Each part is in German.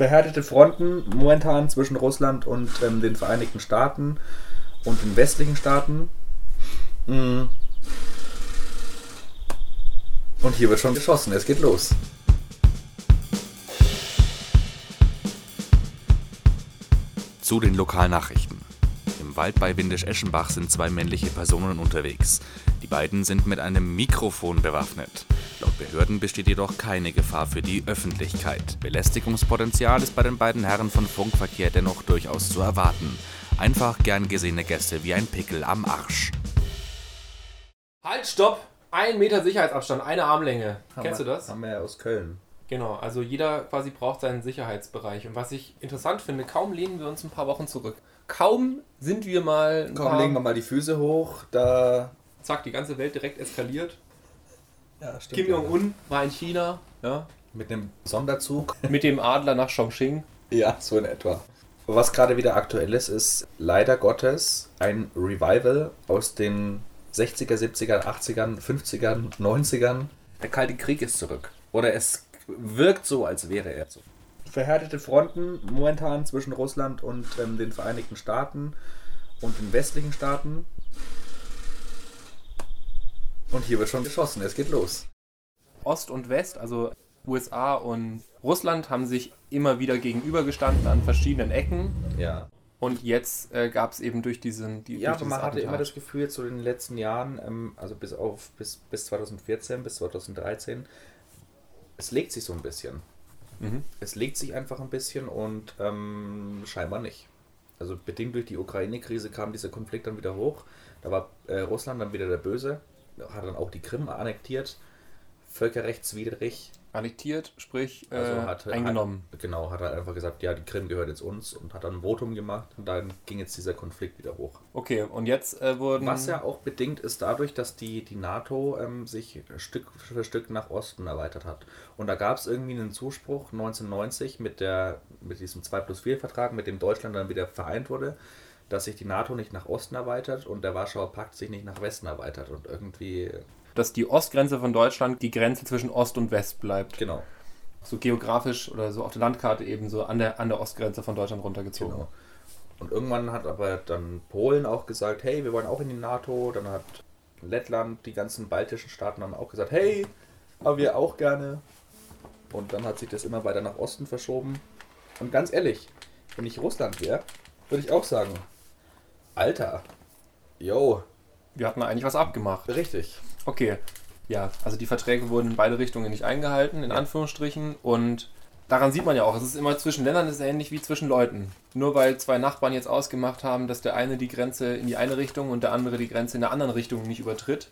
verhärtete Fronten momentan zwischen Russland und ähm, den Vereinigten Staaten und den westlichen Staaten. Mm. Und hier wird schon geschossen, es geht los. Zu den Lokalnachrichten. Im Wald bei Windisch-Eschenbach sind zwei männliche Personen unterwegs. Die beiden sind mit einem Mikrofon bewaffnet. Laut Behörden besteht jedoch keine Gefahr für die Öffentlichkeit. Belästigungspotenzial ist bei den beiden Herren von Funkverkehr dennoch durchaus zu erwarten. Einfach gern gesehene Gäste wie ein Pickel am Arsch. Halt, stopp! Ein Meter Sicherheitsabstand, eine Armlänge. Haben Kennst wir, du das? Haben wir ja aus Köln. Genau, also jeder quasi braucht seinen Sicherheitsbereich. Und was ich interessant finde, kaum lehnen wir uns ein paar Wochen zurück. Kaum sind wir mal. paar- legen wir mal die Füße hoch. Da. Zack, die ganze Welt direkt eskaliert. Ja, stimmt. Kim Jong-un war in China, ja, Mit einem Sonderzug. mit dem Adler nach Chongqing. Ja, so in etwa. Was gerade wieder aktuell ist, ist leider Gottes ein Revival aus den 60er, 70er, 80ern, 50ern, 90ern. Der Kalte Krieg ist zurück. Oder es wirkt so, als wäre er so. Verhärtete Fronten momentan zwischen Russland und ähm, den Vereinigten Staaten und den westlichen Staaten. Und hier wird schon geschossen, es geht los. Ost und West, also USA und Russland, haben sich immer wieder gegenübergestanden an verschiedenen Ecken. Ja. Und jetzt äh, gab es eben durch diesen. Die, Ja, durch aber man hatte immer das Gefühl, zu den letzten Jahren, ähm, also bis auf bis, bis 2014, bis 2013, es legt sich so ein bisschen. Mhm. Es legt sich einfach ein bisschen und ähm, scheinbar nicht. Also bedingt durch die Ukraine-Krise kam dieser Konflikt dann wieder hoch. Da war äh, Russland dann wieder der Böse, hat dann auch die Krim annektiert, völkerrechtswidrig. Annektiert, sprich äh, Also hat, eingenommen. Hat, genau, hat er einfach gesagt, ja, die Krim gehört jetzt uns und hat dann ein Votum gemacht und dann ging jetzt dieser Konflikt wieder hoch. Okay, und jetzt äh, wurden. Was ja auch bedingt ist dadurch, dass die, die NATO ähm, sich Stück für Stück nach Osten erweitert hat. Und da gab es irgendwie einen Zuspruch 1990 mit, der, mit diesem 2 plus 4 Vertrag, mit dem Deutschland dann wieder vereint wurde, dass sich die NATO nicht nach Osten erweitert und der Warschauer Pakt sich nicht nach Westen erweitert. Und irgendwie, dass die Ostgrenze von Deutschland die Grenze zwischen Ost und West bleibt. genau, So geografisch oder so auf der Landkarte eben so an der, an der Ostgrenze von Deutschland runtergezogen. genau. Und irgendwann hat aber dann Polen auch gesagt, hey, wir wollen auch in die NATO. Dann hat Lettland, die ganzen baltischen Staaten dann auch gesagt, hey, aber wir auch gerne. Und dann hat sich das immer weiter nach Osten verschoben. Und ganz ehrlich, wenn ich Russland wäre, würde ich auch sagen, Alter, yo, Wir hatten eigentlich was abgemacht. richtig. Okay, ja, also die Verträge wurden in beide Richtungen nicht eingehalten, in. Anführungsstrichen. Und daran sieht man ja auch, es ist immer zwischen Ländern ist ähnlich wie zwischen Leuten. Nur weil zwei Nachbarn jetzt ausgemacht haben, dass der eine die Grenze in die eine Richtung und der andere die Grenze in der anderen Richtung nicht übertritt,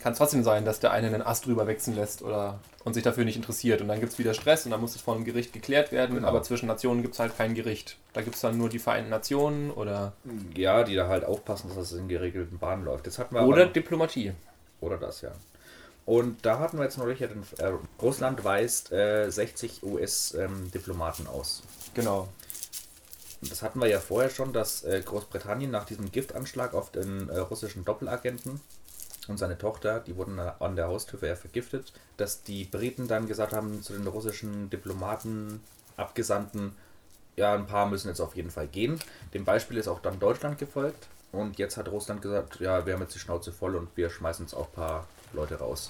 kann es trotzdem sein, dass der eine einen Ast drüber wechseln lässt oder und sich dafür nicht interessiert. Und dann gibt es wieder Stress und dann muss es vor einem Gericht geklärt werden. Genau. Aber zwischen Nationen gibt es halt kein Gericht. Da gibt es dann nur die Vereinten Nationen oder, Ja, die da halt aufpassen, dass das in geregelten Bahnen läuft. Jetzt hatten wir oder aber, Diplomatie. oder das, ja. Und da hatten wir jetzt neulich ja den, äh, Russland weist äh, 60 US-Diplomaten aus. Genau. Und Das hatten wir ja vorher schon, dass äh, Großbritannien nach diesem Giftanschlag auf den äh, russischen Doppelagenten und seine Tochter, die wurden an der Haustür vergiftet, dass die Briten dann gesagt haben zu den russischen Diplomaten, Abgesandten, ja, ein paar müssen jetzt auf jeden Fall gehen. Dem Beispiel ist auch dann Deutschland gefolgt. Und jetzt hat Russland gesagt, ja, wir haben jetzt die Schnauze voll und wir schmeißen jetzt auch ein paar Leute raus.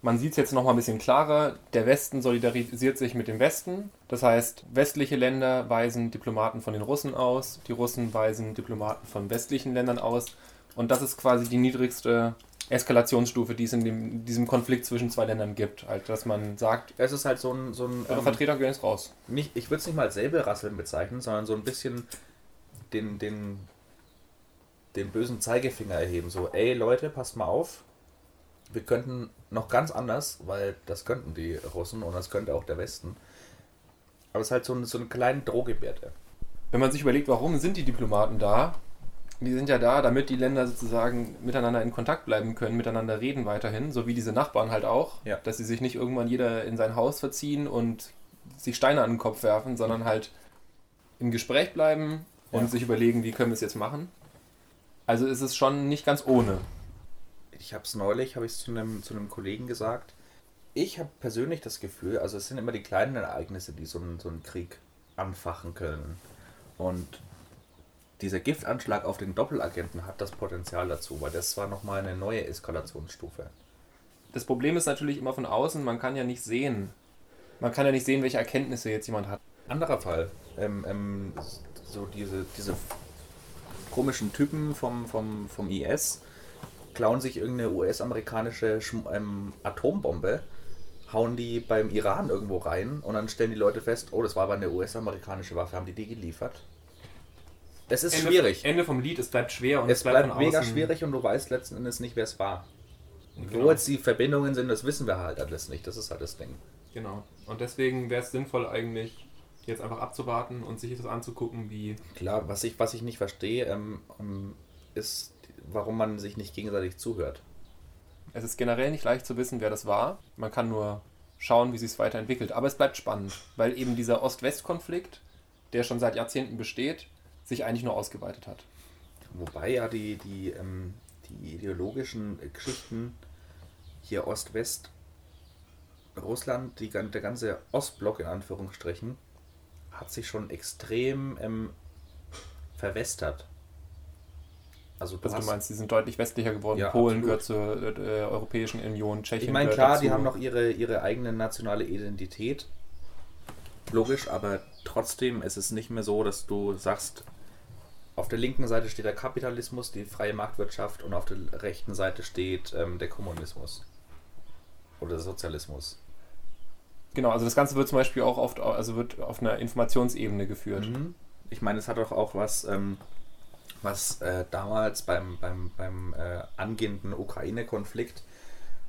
Man sieht es jetzt nochmal ein bisschen klarer. Der Westen solidarisiert sich mit dem Westen. Das heißt, westliche Länder weisen Diplomaten von den Russen aus, die Russen weisen Diplomaten von westlichen Ländern aus. Und das ist quasi die niedrigste Eskalationsstufe, die es in, dem, in diesem Konflikt zwischen zwei Ländern gibt. Halt, dass man sagt, Es ist halt so ein, so ein eure ähm, Vertreter gehen jetzt raus. nicht, ich würde es nicht mal als Säbelrasseln bezeichnen, sondern so ein bisschen den, den, den bösen Zeigefinger erheben. So, ey Leute, passt mal auf. Wir könnten noch ganz anders, weil das könnten die Russen und das könnte auch der Westen. Aber es ist halt so, ein, so eine kleine Drohgebärde. Wenn man sich überlegt, warum sind die Diplomaten da? Die sind ja da, damit die Länder sozusagen miteinander in Kontakt bleiben können, miteinander reden weiterhin, so wie diese Nachbarn halt auch, Ja. dass sie sich nicht irgendwann jeder in sein Haus verziehen und sich Steine an den Kopf werfen, sondern halt im Gespräch bleiben und Ja. sich überlegen, wie können wir es jetzt machen. Also ist es schon nicht ganz ohne. Ich habe es neulich, habe ich es zu einem, zu einem Kollegen gesagt. Ich habe persönlich das Gefühl, also es sind immer die kleinen Ereignisse, die so einen, so einen Krieg anfachen können. Und dieser Giftanschlag auf den Doppelagenten hat das Potenzial dazu, weil das war nochmal eine neue Eskalationsstufe. Das Problem ist natürlich immer von außen, man kann ja nicht sehen. Man kann ja nicht sehen, welche Erkenntnisse jetzt jemand hat. Anderer Fall. Ähm, ähm, so diese, diese komischen Typen vom, vom, vom IS klauen sich irgendeine US-amerikanische ähm, Atombombe, hauen die beim Iran irgendwo rein und dann stellen die Leute fest, oh, das war aber eine US-amerikanische Waffe, haben die die geliefert? Es ist Ende, schwierig. Ende vom Lied, es bleibt schwer und es, es bleibt, von mega außen- schwierig und du weißt letzten Endes nicht, wer es war. Genau. Wo jetzt die Verbindungen sind, das wissen wir halt alles nicht. Das ist halt das Ding. Genau. Und deswegen wäre es sinnvoll eigentlich, jetzt einfach abzuwarten und sich das anzugucken, wie Klar, was ich, was ich nicht verstehe, ähm, ähm, ist, warum man sich nicht gegenseitig zuhört. Es ist generell nicht leicht zu wissen, wer das war. Man kann nur schauen, wie sich es weiterentwickelt. Aber es bleibt spannend, weil eben dieser Ost-West-Konflikt, der schon seit Jahrzehnten besteht, sich eigentlich nur ausgeweitet hat. Wobei ja die, die, ähm, die ideologischen äh, Geschichten hier Ost-West, Russland, die, der ganze Ostblock in Anführungsstrichen, hat sich schon extrem ähm, verwestert. Also du Was du meinst, die sind deutlich westlicher geworden. Ja, Polen absolut. gehört zur äh, Europäischen Union, Tschechien ich meine, klar, dazu. die haben noch ihre, ihre eigene nationale Identität. Logisch, aber trotzdem ist es nicht mehr so, dass du sagst, auf der linken Seite steht der Kapitalismus, die freie Marktwirtschaft und auf der rechten Seite steht ähm, der Kommunismus. Oder der Sozialismus. Genau, also das Ganze wird zum Beispiel auch oft, also wird auf einer Informationsebene geführt. Mhm. Ich meine, es hat doch auch was, ähm, was äh, damals beim, beim, beim äh, angehenden Ukraine-Konflikt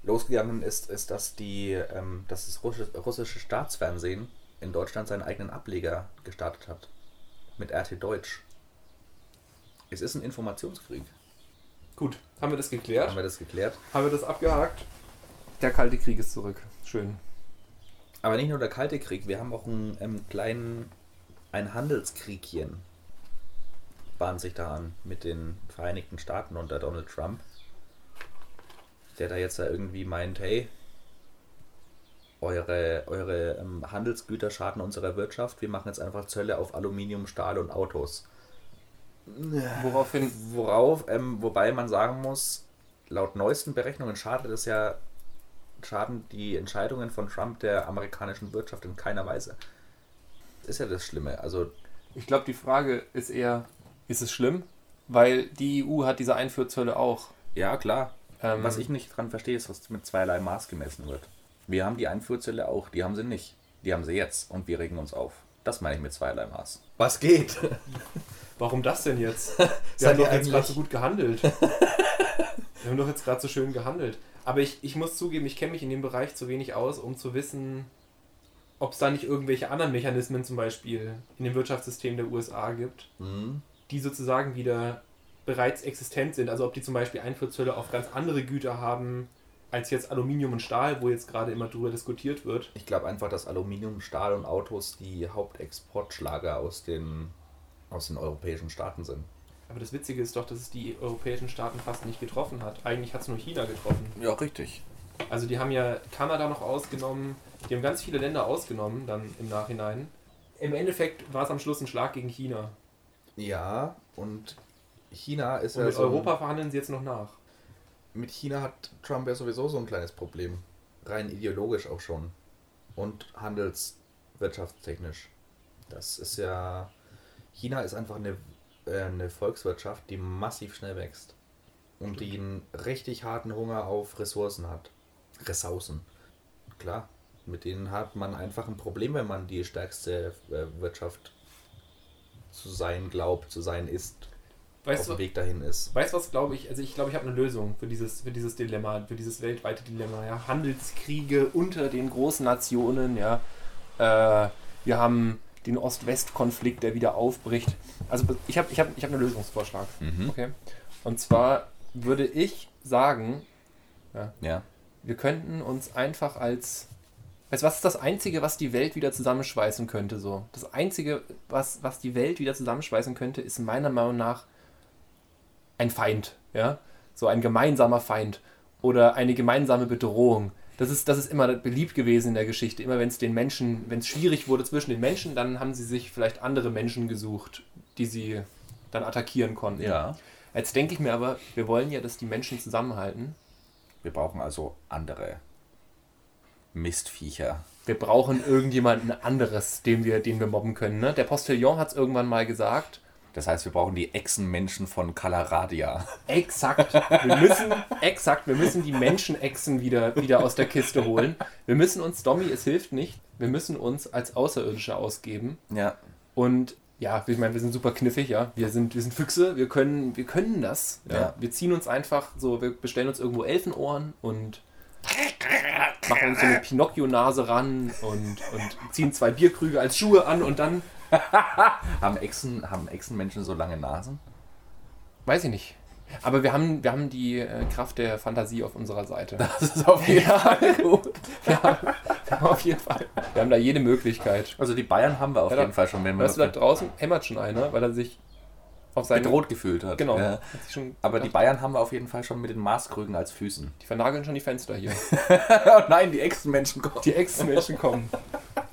losgegangen ist, ist, dass die, ähm, dass das russische, russische Staatsfernsehen in Deutschland seinen eigenen Ableger gestartet hat. Mit RT Deutsch. Es ist ein Informationskrieg. Gut, haben wir das geklärt? Haben wir das geklärt? Haben wir das abgehakt? Der Kalte Krieg ist zurück. Schön. Aber nicht nur der Kalte Krieg, wir haben auch einen ähm, kleinen, ein Handelskriegchen bahnt sich da an mit den Vereinigten Staaten unter Donald Trump, der da jetzt da irgendwie meint, hey, eure, eure ähm, Handelsgüter schaden unserer Wirtschaft, wir machen jetzt einfach Zölle auf Aluminium, Stahl und Autos. Woraufhin Worauf, ähm, wobei man sagen muss, laut neuesten Berechnungen schadet es ja, schaden die Entscheidungen von Trump der amerikanischen Wirtschaft in keiner Weise. Das ist ja das Schlimme. Also, Ich glaube, die Frage ist eher, ist es schlimm? Weil die EU hat diese Einfuhrzölle auch. ja, klar. Ähm, Was ich nicht dran verstehe, ist, was mit zweierlei Maß gemessen wird. Wir haben die Einfuhrzölle auch, die haben sie nicht. Die haben sie jetzt und wir regen uns auf. Das meine ich mit zweierlei Maß. Was geht? Warum das denn jetzt? Wir haben doch jetzt gerade so gut gehandelt. Wir haben doch jetzt gerade so schön gehandelt. Aber ich, ich muss zugeben, ich kenne mich in dem Bereich zu wenig aus, um zu wissen, ob es da nicht irgendwelche anderen Mechanismen zum Beispiel in dem Wirtschaftssystem der USA gibt, Mhm. die sozusagen wieder bereits existent sind. Also ob die zum Beispiel Einfuhrzölle auf ganz andere Güter haben als jetzt Aluminium und Stahl, wo jetzt gerade immer drüber diskutiert wird. Ich glaube einfach, dass Aluminium, Stahl und Autos die Hauptexportschlager aus den, aus den europäischen Staaten sind. Aber das Witzige ist doch, dass es die europäischen Staaten fast nicht getroffen hat. Eigentlich hat es nur China getroffen. Ja, richtig. Also die haben ja Kanada noch ausgenommen, die haben ganz viele Länder ausgenommen dann im Nachhinein. Im Endeffekt war es am Schluss ein Schlag gegen China. Ja, und China ist Und ja mit so ein- Europa verhandeln sie jetzt noch nach. mit China hat Trump ja sowieso so ein kleines Problem. Rein ideologisch auch schon. Und handelswirtschaftstechnisch. Das ist ja. China ist einfach eine, äh, eine Volkswirtschaft, die massiv schnell wächst. Und die einen richtig harten Hunger auf Ressourcen hat. Ressourcen. Klar. Mit denen hat man einfach ein Problem, wenn man die stärkste äh, Wirtschaft zu sein glaubt, zu sein ist, auf Weißt dem du, Weg dahin ist. weißt, was glaube ich? Also ich glaube, ich habe eine Lösung für dieses, für dieses Dilemma, für dieses weltweite Dilemma. Ja? Handelskriege unter den großen Nationen, ja. Äh, wir haben den Ost-West-Konflikt, der wieder aufbricht. Also ich habe ich hab, ich hab einen Lösungsvorschlag. Mhm. Okay. Und zwar würde ich sagen, Ja. wir könnten uns einfach als. Weißt was ist das Einzige, was die Welt wieder zusammenschweißen könnte? So? Das Einzige, was, was die Welt wieder zusammenschweißen könnte, ist meiner Meinung nach ein Feind. Ja? So ein gemeinsamer Feind. Oder eine gemeinsame Bedrohung. Das ist, das ist immer beliebt gewesen in der Geschichte. Immer wenn es den Menschen, wenn es schwierig wurde zwischen den Menschen, dann haben sie sich vielleicht andere Menschen gesucht, die sie dann attackieren konnten. Ja. Jetzt denke ich mir aber, wir wollen ja, dass die Menschen zusammenhalten. Wir brauchen also andere Mistviecher. Wir brauchen irgendjemanden anderes, den wir, den wir mobben können. Ne? Der Postillon hat es irgendwann mal gesagt. Das heißt, wir brauchen die Echsenmenschen von Kalaradia. Exakt. Wir müssen, exakt, wir müssen die Menschenechsen wieder, wieder aus der Kiste holen. Wir müssen uns, Domi, es hilft nicht, wir müssen uns als Außerirdische ausgeben. Ja. Und ja, ich meine, wir sind super kniffig, ja. Wir sind, wir sind Füchse, wir können, wir können das. Ja. Ja. Wir ziehen uns einfach so, wir bestellen uns irgendwo Elfenohren und machen uns so eine Pinocchio-Nase ran und, und ziehen zwei Bierkrüge als Schuhe an und dann, Haben, Echsen, haben Echsenmenschen so lange Nasen? weiß ich nicht. Aber wir haben, wir haben die äh, Kraft der Fantasie auf unserer Seite. Das ist auf jeden Fall gut. Wir haben, wir haben auf jeden Fall, wir haben da jede Möglichkeit. Also die Bayern haben wir auf Ja, da- jeden Fall schon, wenn wir Weißt du, da draußen hämmert schon einer, weil er sich auf seine... bedroht gefühlt hat. Genau. Ja. Hat Aber die Bayern haben wir auf jeden Fall schon mit den Maßkrügen als Füßen. die vernageln schon die Fenster hier. oh nein, die Echsenmenschen kommen. Die Ex-Menschen kommen.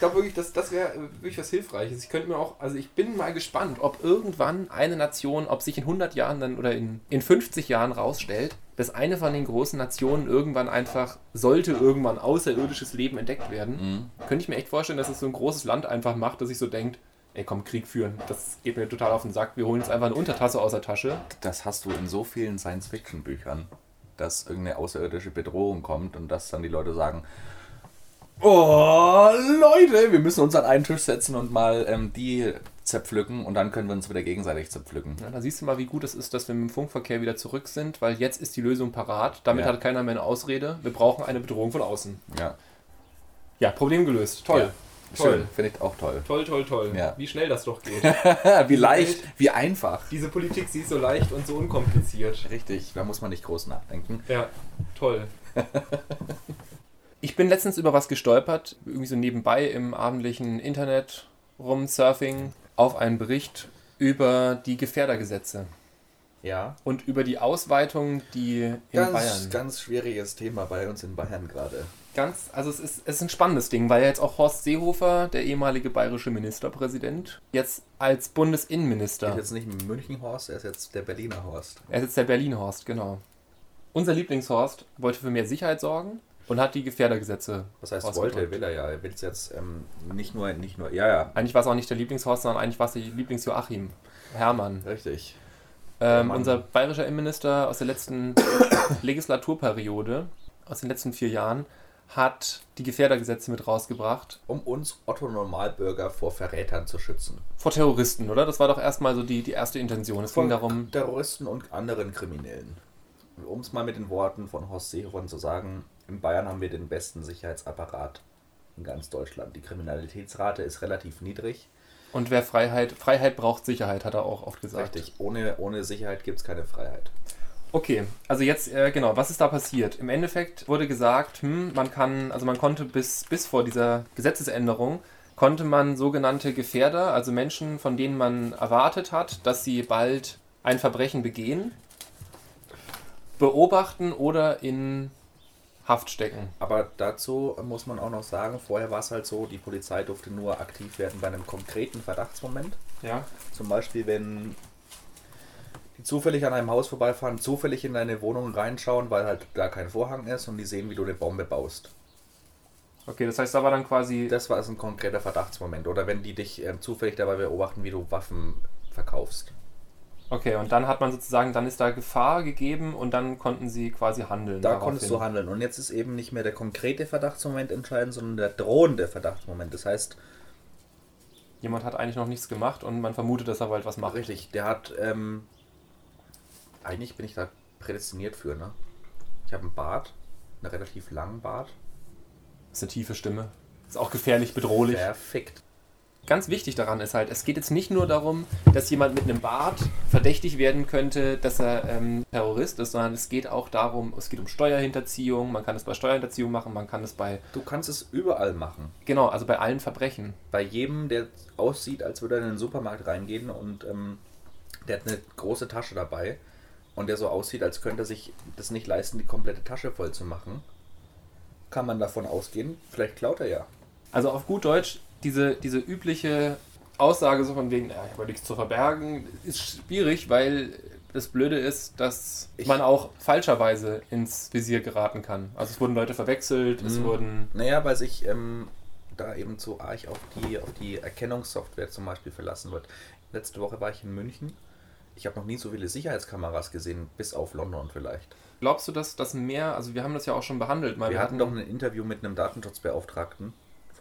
Ich glaube wirklich, das, das wäre wirklich was Hilfreiches. Ich könnte mir auch, also ich bin mal gespannt, ob irgendwann eine Nation, ob sich in 100 Jahren dann oder in, in 50 Jahren rausstellt, dass eine von den großen Nationen irgendwann einfach, sollte irgendwann außerirdisches Leben entdeckt werden, könnte ich mir echt vorstellen, dass es so ein großes Land einfach macht, dass sich so denkt, ey komm, Krieg führen, das geht mir total auf den Sack, wir holen jetzt einfach eine Untertasse aus der Tasche. Das hast du in so vielen Science-Fiction-Büchern, dass irgendeine außerirdische Bedrohung kommt und dass dann die Leute sagen, oh Leute, wir müssen uns an einen Tisch setzen und mal ähm, die zerpflücken und dann können wir uns wieder gegenseitig zerpflücken. Ja, da siehst du mal, wie gut es ist, dass wir mit dem Funkverkehr wieder zurück sind, weil jetzt ist die Lösung parat. Damit Ja. hat keiner mehr eine Ausrede. Wir brauchen eine Bedrohung von außen. Ja, Ja, Problem gelöst. Toll. Ja. Toll. schön, finde ich auch toll. Toll, toll, toll. Ja. Wie schnell das doch geht. wie leicht, wie einfach. Diese Politik, sie ist so leicht und so unkompliziert. Richtig, da muss man nicht groß nachdenken. Ja, toll. ich bin letztens über was gestolpert, irgendwie so nebenbei im abendlichen Internet rumsurfing, auf einen Bericht über die Gefährdergesetze Ja, und über die Ausweitung, die in ganz, Bayern. ganz schwieriges Thema bei uns in Bayern gerade. Ganz, also es ist, es ist ein spannendes Ding, weil ja jetzt auch Horst Seehofer, der ehemalige bayerische Ministerpräsident, jetzt als Er Bundesinnenminister, ist jetzt nicht München-Horst, er ist jetzt der Berliner Horst. er ist jetzt der Berlin-Horst, genau. Unser Lieblingshorst wollte für mehr Sicherheit sorgen und hat die Gefährdergesetze. Was heißt wollte, will er ja. Er will es jetzt ähm, nicht nur, nicht nur, ja, ja, Eigentlich war es auch nicht der Lieblingshorst, sondern eigentlich war es der Lieblingsjoachim. Hermann. richtig. Ähm, unser bayerischer Innenminister aus der letzten Legislaturperiode, aus den letzten vier Jahren, hat die Gefährdergesetze mit rausgebracht. Um uns Otto Normalbürger vor Verrätern zu schützen. Vor Terroristen, oder? Das war doch erstmal so die, die erste Intention. Es ging darum, Terroristen und anderen Kriminellen. Um es mal mit den Worten von Horst Seehofer zu sagen, in Bayern haben wir den besten Sicherheitsapparat in ganz Deutschland. Die Kriminalitätsrate ist relativ niedrig. Und wer Freiheit, Freiheit braucht Sicherheit, hat er auch oft gesagt. Richtig, ohne, ohne Sicherheit gibt es keine Freiheit. Okay, also jetzt, äh, genau, was ist da passiert? Im Endeffekt wurde gesagt, hm, man kann, also man konnte bis, bis vor dieser Gesetzesänderung, konnte man sogenannte Gefährder, also Menschen, von denen man erwartet hat, dass sie bald ein Verbrechen begehen, beobachten oder in Haft stecken. Aber dazu muss man auch noch sagen, vorher war es halt so, die Polizei durfte nur aktiv werden bei einem konkreten Verdachtsmoment. Ja. Zum Beispiel, wenn die zufällig an einem Haus vorbeifahren, zufällig in deine Wohnung reinschauen, weil halt da kein Vorhang ist und die sehen, wie du eine Bombe baust. Okay, das heißt, da war dann quasi. Das war also ein konkreter Verdachtsmoment. Oder wenn die dich ähm, zufällig dabei beobachten, wie du Waffen verkaufst. Okay, und dann hat man sozusagen, dann ist da Gefahr gegeben und dann konnten sie quasi handeln. Da daraufhin. konntest du handeln. Und jetzt ist eben nicht mehr der konkrete Verdachtsmoment entscheidend, sondern der drohende Verdachtsmoment. Das heißt, Jemand hat eigentlich noch nichts gemacht und man vermutet, dass er bald was macht. richtig, der hat, ähm, eigentlich bin ich da prädestiniert für, ne? Ich habe einen Bart, einen relativ langen Bart. Das ist eine tiefe Stimme. Ist auch gefährlich, bedrohlich. Perfekt. Ganz wichtig daran ist halt, es geht jetzt nicht nur darum, dass jemand mit einem Bart verdächtig werden könnte, dass er ähm, Terrorist ist, sondern es geht auch darum, es geht um Steuerhinterziehung, man kann es bei Steuerhinterziehung machen, man kann es bei, Du kannst es überall machen. genau, also bei allen Verbrechen. Bei jedem, der aussieht, als würde er in den Supermarkt reingehen und ähm, der hat eine große Tasche dabei und der so aussieht, als könnte er sich das nicht leisten, die komplette Tasche voll zu machen. kann man davon ausgehen, vielleicht klaut er ja. Also auf gut Deutsch, diese, diese übliche Aussage so von wegen, ja, ich habe nichts zu verbergen, ist schwierig, weil das Blöde ist, dass Ich- man auch falscherweise ins Visier geraten kann. Also es wurden Leute verwechselt, es Mhm. wurden... Naja, weil sich ähm, da eben zu arg auf die, auf die Erkennungssoftware zum Beispiel verlassen wird. Letzte Woche war ich in München. Ich habe noch nie so viele Sicherheitskameras gesehen, bis auf London vielleicht. Glaubst du, dass das mehr, also wir haben das ja auch schon behandelt, mal Wir hatten doch ein Interview mit einem Datenschutzbeauftragten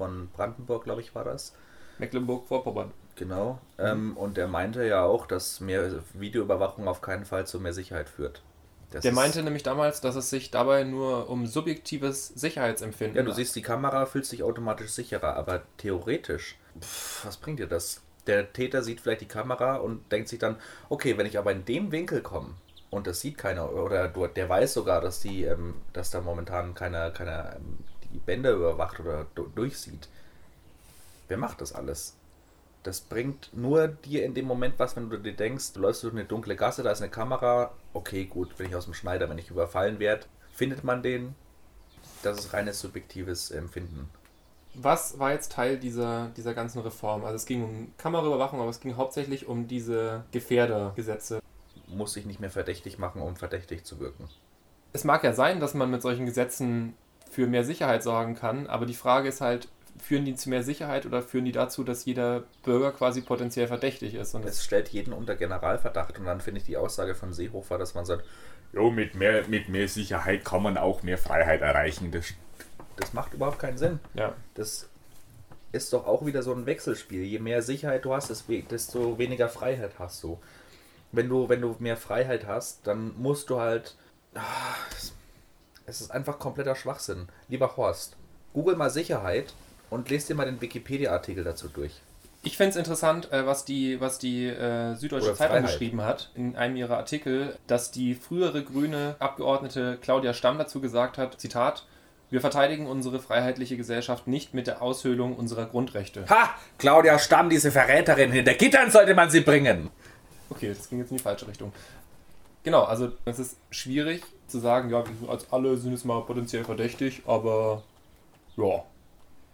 von Brandenburg, glaube ich, war das. Mecklenburg-Vorpommern. Genau. Ähm, und der meinte ja auch, dass mehr Videoüberwachung auf keinen Fall zu mehr Sicherheit führt. Das Der meinte nämlich damals, dass es sich dabei nur um subjektives Sicherheitsempfinden Ja, du siehst die Kamera, fühlst dich automatisch sicherer, aber theoretisch, pff, was bringt dir das? Der Täter sieht vielleicht die Kamera und denkt sich dann, okay, wenn ich aber in dem Winkel komme und das sieht keiner, oder der weiß sogar, dass die, ähm, dass da momentan keiner, keiner ähm, die Bänder überwacht oder du- durchsieht. Wer macht das alles? Das bringt nur dir in dem Moment was, wenn du dir denkst, du läufst durch eine dunkle Gasse, da ist eine Kamera, okay, gut, bin ich aus dem Schneider, wenn ich überfallen werde, findet man den, das ist reines subjektives Empfinden. Was war jetzt Teil dieser, dieser ganzen Reform? Also es ging um Kameraüberwachung, aber es ging hauptsächlich um diese Gefährdergesetze. Muss sich nicht mehr verdächtig machen, um verdächtig zu wirken. Es mag ja sein, dass man mit solchen Gesetzen für mehr Sicherheit sorgen kann, aber die Frage ist halt, führen die zu mehr Sicherheit oder führen die dazu, dass jeder Bürger quasi potenziell verdächtig ist? Und Es stellt jeden unter Generalverdacht und dann finde ich die Aussage von Seehofer, dass man sagt, jo, mit mehr, mit mehr Sicherheit kann man auch mehr Freiheit erreichen. Das, das macht überhaupt keinen Sinn. ja. Das ist doch auch wieder so ein Wechselspiel. Je mehr Sicherheit du hast, desto- weniger Freiheit hast du. Wenn du, wenn du mehr Freiheit hast, dann musst du halt. Ah, es- ist einfach kompletter Schwachsinn. Lieber Horst, google mal Sicherheit und lest dir mal den Wikipedia-Artikel dazu durch. Ich finde es interessant, äh, was die, was die äh, Süddeutsche Oder Zeitung Freiheit. geschrieben hat in einem ihrer Artikel, dass die frühere grüne Abgeordnete Claudia Stamm dazu gesagt hat, Zitat, wir verteidigen unsere freiheitliche Gesellschaft nicht mit der Aushöhlung unserer Grundrechte. Ha! Claudia Stamm, diese Verräterin, hinter Gittern sollte man sie bringen. Okay, das ging jetzt in die falsche Richtung. Genau, also es ist schwierig zu sagen, ja, wir sind als alle sind jetzt mal potenziell verdächtig, aber ja,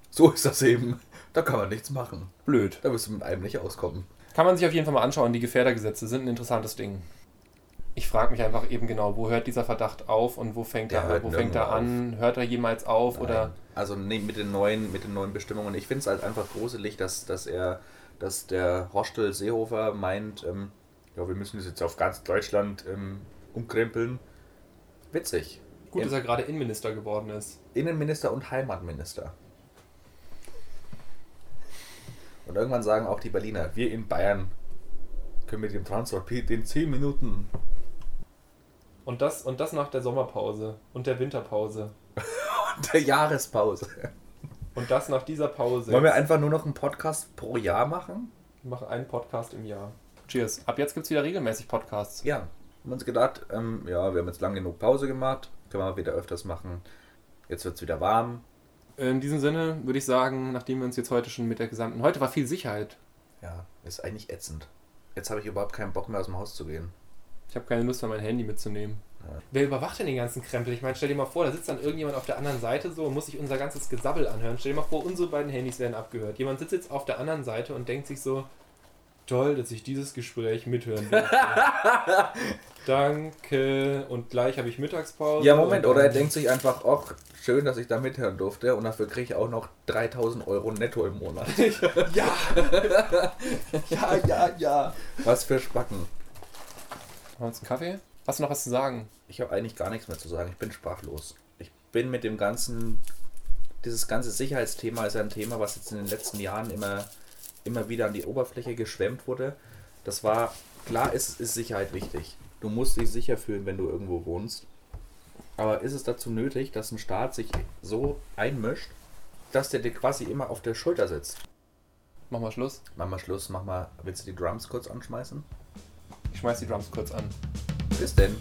So ist das eben. Da kann man nichts machen. blöd. Da wirst du mit einem nicht auskommen. Kann man sich auf jeden Fall mal anschauen. Die Gefährdergesetze sind ein interessantes Ding. Ich frage mich einfach eben genau, wo hört dieser Verdacht auf und wo fängt Der er, wo fängt er an? Hört er jemals auf oder Nein. Also nee, mit den neuen, mit den neuen Bestimmungen. Ich finde es halt einfach gruselig, dass, dass er, dass der Hostel Seehofer meint, ähm, ja, wir müssen das jetzt auf ganz Deutschland ähm, umkrempeln. Witzig. gut, Im- dass er gerade Innenminister geworden ist. Innenminister und Heimatminister. Und irgendwann sagen auch die Berliner, wir in Bayern können mit dem Transrapid in 10 Minuten. Und das, und das nach der Sommerpause und der Winterpause. Der Jahrespause. Und das nach dieser Pause. Wollen wir einfach nur noch einen Podcast pro Jahr machen? Wir machen einen Podcast im Jahr. Cheers. Ab jetzt gibt es wieder regelmäßig Podcasts. Ja, haben uns gedacht, ähm, ja, wir haben jetzt lang genug Pause gemacht, können wir wieder öfters machen. Jetzt wird es wieder warm. In diesem Sinne würde ich sagen, nachdem wir uns jetzt heute schon mit der gesamten. Heute war viel Sicherheit. Ja, ist eigentlich ätzend. Jetzt habe ich überhaupt keinen Bock mehr aus dem Haus zu gehen. Ich habe keine Lust mehr, mein Handy mitzunehmen. Ja. Wer überwacht denn den ganzen Krempel? Ich meine, stell dir mal vor, da sitzt dann irgendjemand auf der anderen Seite so und muss sich unser ganzes Gesabbel anhören. Stell dir mal vor, unsere beiden Handys werden abgehört. Jemand sitzt jetzt auf der anderen Seite und denkt sich so, toll, dass ich dieses Gespräch mithören durfte. Danke. Und gleich habe ich Mittagspause. Ja, Moment, oder er denkt sich einfach, ach, schön, dass ich da mithören durfte und dafür kriege ich auch noch 3000 Euro netto im Monat. Ja! ja, ja, ja. Was für Spacken. Machen wir uns einen Kaffee? Hast du noch was zu sagen? Ich habe eigentlich gar nichts mehr zu sagen. Ich bin sprachlos. Ich bin mit dem ganzen, dieses ganze Sicherheitsthema ist ein Thema, was jetzt in den letzten Jahren immer, immer wieder an die Oberfläche geschwemmt wurde. Das war, klar ist, ist Sicherheit wichtig. Du musst dich sicher fühlen, wenn du irgendwo wohnst. Aber ist es dazu nötig, dass ein Staat sich so einmischt, dass der dir quasi immer auf der Schulter sitzt? Mach mal Schluss. Mach mal Schluss, mach mal, willst du die Drums kurz anschmeißen? Ich schmeiß die Drums kurz an. Bis denn.